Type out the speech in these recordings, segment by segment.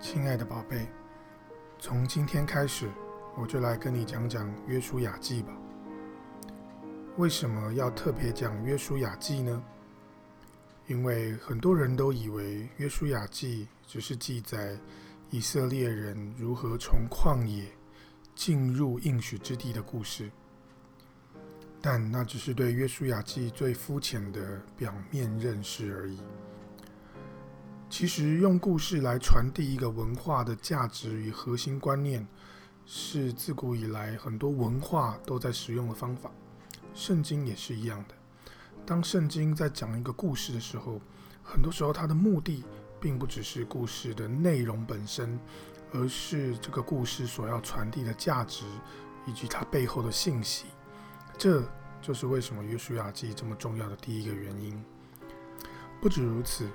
亲爱的宝贝，从今天开始，我就来跟你讲讲《约书亚记》吧。为什么要特别讲《约书亚记》呢？因为很多人都以为《约书亚记》只是记载以色列人如何从旷野进入应许之地的故事，但那只是对《约书亚记》最肤浅的表面认识而已。其实，用故事来传递一个文化的价值与核心观念，是自古以来很多文化都在使用的方法。圣经也是一样的。当圣经在讲一个故事的时候，很多时候它的目的并不只是故事的内容本身，而是这个故事所要传递的价值以及它背后的信息。这就是为什么《约书亚记》这么重要的第一个原因。不止如此。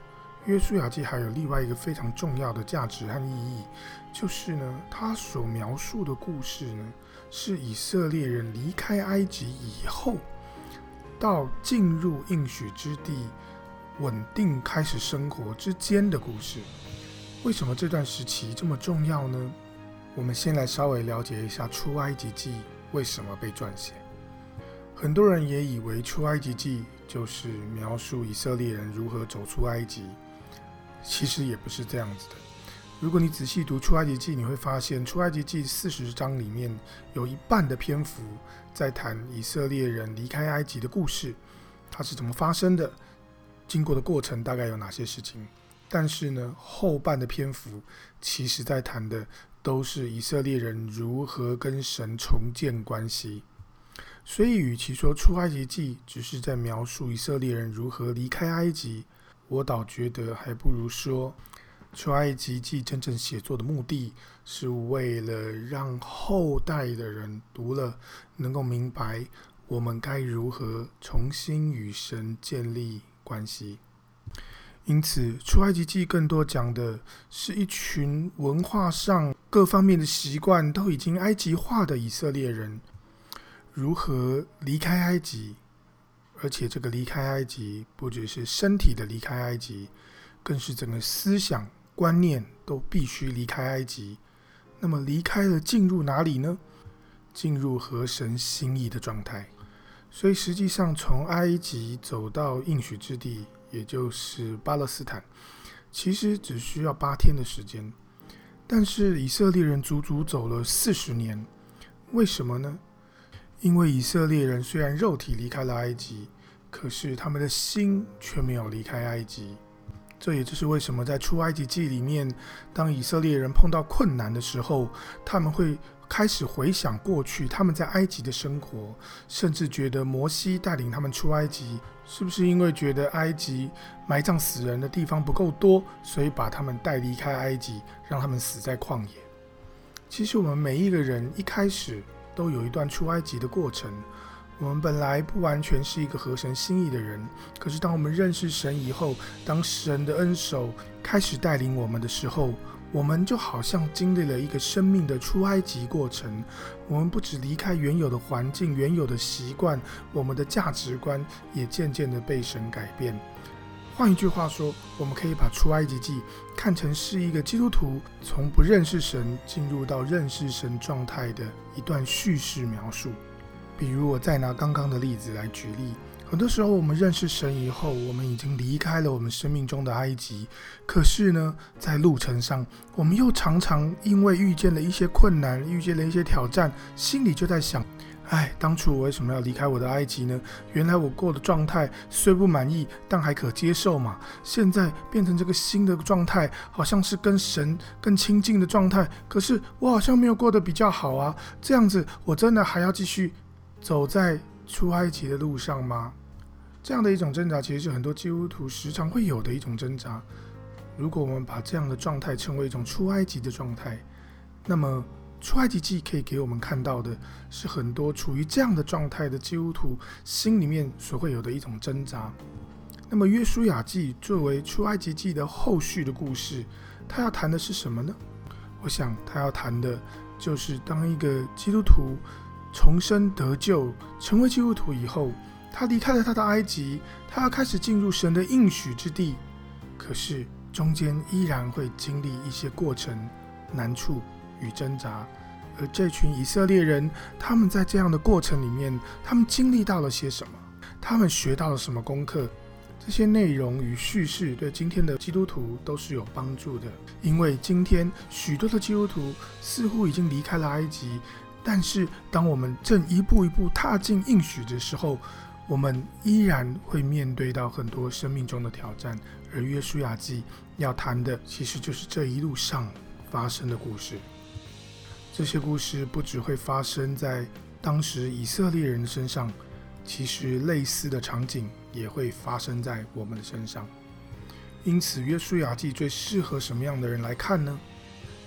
约书亚记还有另外一个非常重要的价值和意义，就是呢，它所描述的故事呢，是以色列人离开埃及以后，到进入应许之地、稳定开始生活之间的故事。为什么这段时期这么重要呢？我们先来稍微了解一下出埃及记为什么被撰写。很多人也以为出埃及记就是描述以色列人如何走出埃及。其实也不是这样子的。如果你仔细读《出埃及记》，你会发现，《出埃及记》四十章里面有一半的篇幅在谈以色列人离开埃及的故事，它是怎么发生的，经过的过程大概有哪些事情。但是呢，后半的篇幅其实在谈的都是以色列人如何跟神重建关系。所以，与其说《出埃及记》只是在描述以色列人如何离开埃及，我倒觉得还不如说，《出埃及记》真正写作的目的是为了让后代的人读了能够明白我们该如何重新与神建立关系。因此，《出埃及记》更多讲的是一群文化上各方面的习惯都已经埃及化的以色列人如何离开埃及。而且，这个离开埃及不只是身体的离开埃及，更是整个思想观念都必须离开埃及。那么，离开了进入哪里呢？进入合神心意的状态。所以，实际上从埃及走到应许之地，也就是巴勒斯坦，其实只需要八天的时间。但是，以色列人足足走了四十年，为什么呢？因为以色列人虽然肉体离开了埃及，可是他们的心却没有离开埃及。这也就是为什么在出埃及记里面，当以色列人碰到困难的时候，他们会开始回想过去他们在埃及的生活，甚至觉得摩西带领他们出埃及，是不是因为觉得埃及埋葬死人的地方不够多，所以把他们带离开埃及，让他们死在旷野？其实我们每一个人一开始。都有一段出埃及的过程。我们本来不完全是一个合神心意的人，可是当我们认识神以后，当神的恩手开始带领我们的时候，我们就好像经历了一个生命的出埃及过程。我们不只离开原有的环境、原有的习惯，我们的价值观也渐渐的被神改变。换一句话说，我们可以把《出埃及记》看成是一个基督徒从不认识神进入到认识神状态的一段叙事描述。比如，我再拿刚刚的例子来举例，很多时候我们认识神以后，我们已经离开了我们生命中的埃及，可是呢，在路程上，我们又常常因为遇见了一些困难，遇见了一些挑战，心里就在想。哎，当初我为什么要离开我的埃及呢？原来我过的状态虽不满意，但还可接受嘛。现在变成这个新的状态，好像是跟神更亲近的状态。可是我好像没有过得比较好啊。这样子，我真的还要继续走在出埃及的路上吗？这样的一种挣扎，其实是很多基督徒时常会有的一种挣扎。如果我们把这样的状态称为一种出埃及的状态，那么。出埃及记可以给我们看到的是很多处于这样的状态的基督徒心里面所会有的一种挣扎。那么约书亚记作为出埃及记的后续的故事，他要谈的是什么呢？我想他要谈的就是当一个基督徒重生得救，成为基督徒以后，他离开了他的埃及，他要开始进入神的应许之地。可是中间依然会经历一些过程、难处与挣扎。而这群以色列人，他们在这样的过程里面，他们经历到了些什么？他们学到了什么功课？这些内容与叙事对今天的基督徒都是有帮助的，因为今天许多的基督徒似乎已经离开了埃及，但是当我们正一步一步踏进应许的时候，我们依然会面对到很多生命中的挑战。而约书亚记要谈的，其实就是这一路上发生的故事。这些故事不只会发生在当时以色列人身上，其实类似的场景也会发生在我们的身上。因此，约书亚记最适合什么样的人来看呢？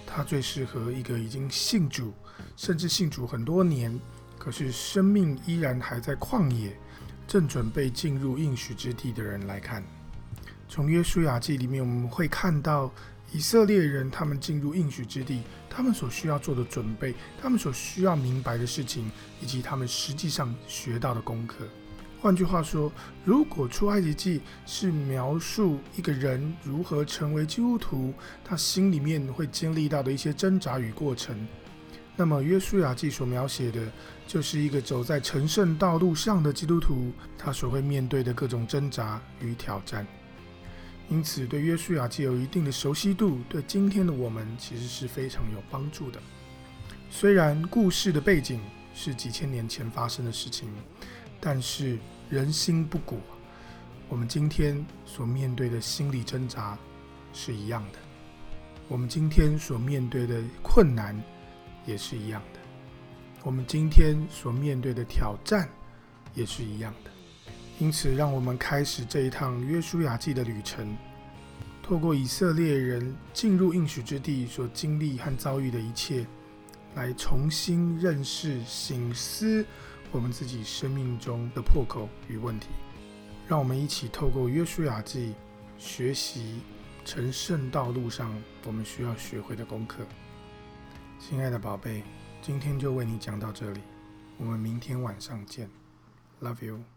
它最适合一个已经信主，甚至信主很多年，可是生命依然还在旷野，正准备进入应许之地的人来看。从约书亚记里面，我们会看到。以色列人他们进入应许之地，他们所需要做的准备，他们所需要明白的事情，以及他们实际上学到的功课。换句话说，如果出埃及记是描述一个人如何成为基督徒，他心里面会经历到的一些挣扎与过程，那么约书亚记所描写的就是一个走在成圣道路上的基督徒，他所会面对的各种挣扎与挑战。因此，对约书亚记有一定的熟悉度，对今天的我们其实是非常有帮助的。虽然故事的背景是几千年前发生的事情，但是人心不古，我们今天所面对的心理挣扎是一样的，我们今天所面对的困难也是一样的，我们今天所面对的挑战也是一样的。因此，让我们开始这一趟约书亚记的旅程，透过以色列人进入应许之地所经历和遭遇的一切，来重新认识、省思我们自己生命中的破口与问题。让我们一起透过约书亚记学习成圣道路上我们需要学会的功课。亲爱的宝贝，今天就为你讲到这里，我们明天晚上见，Love you。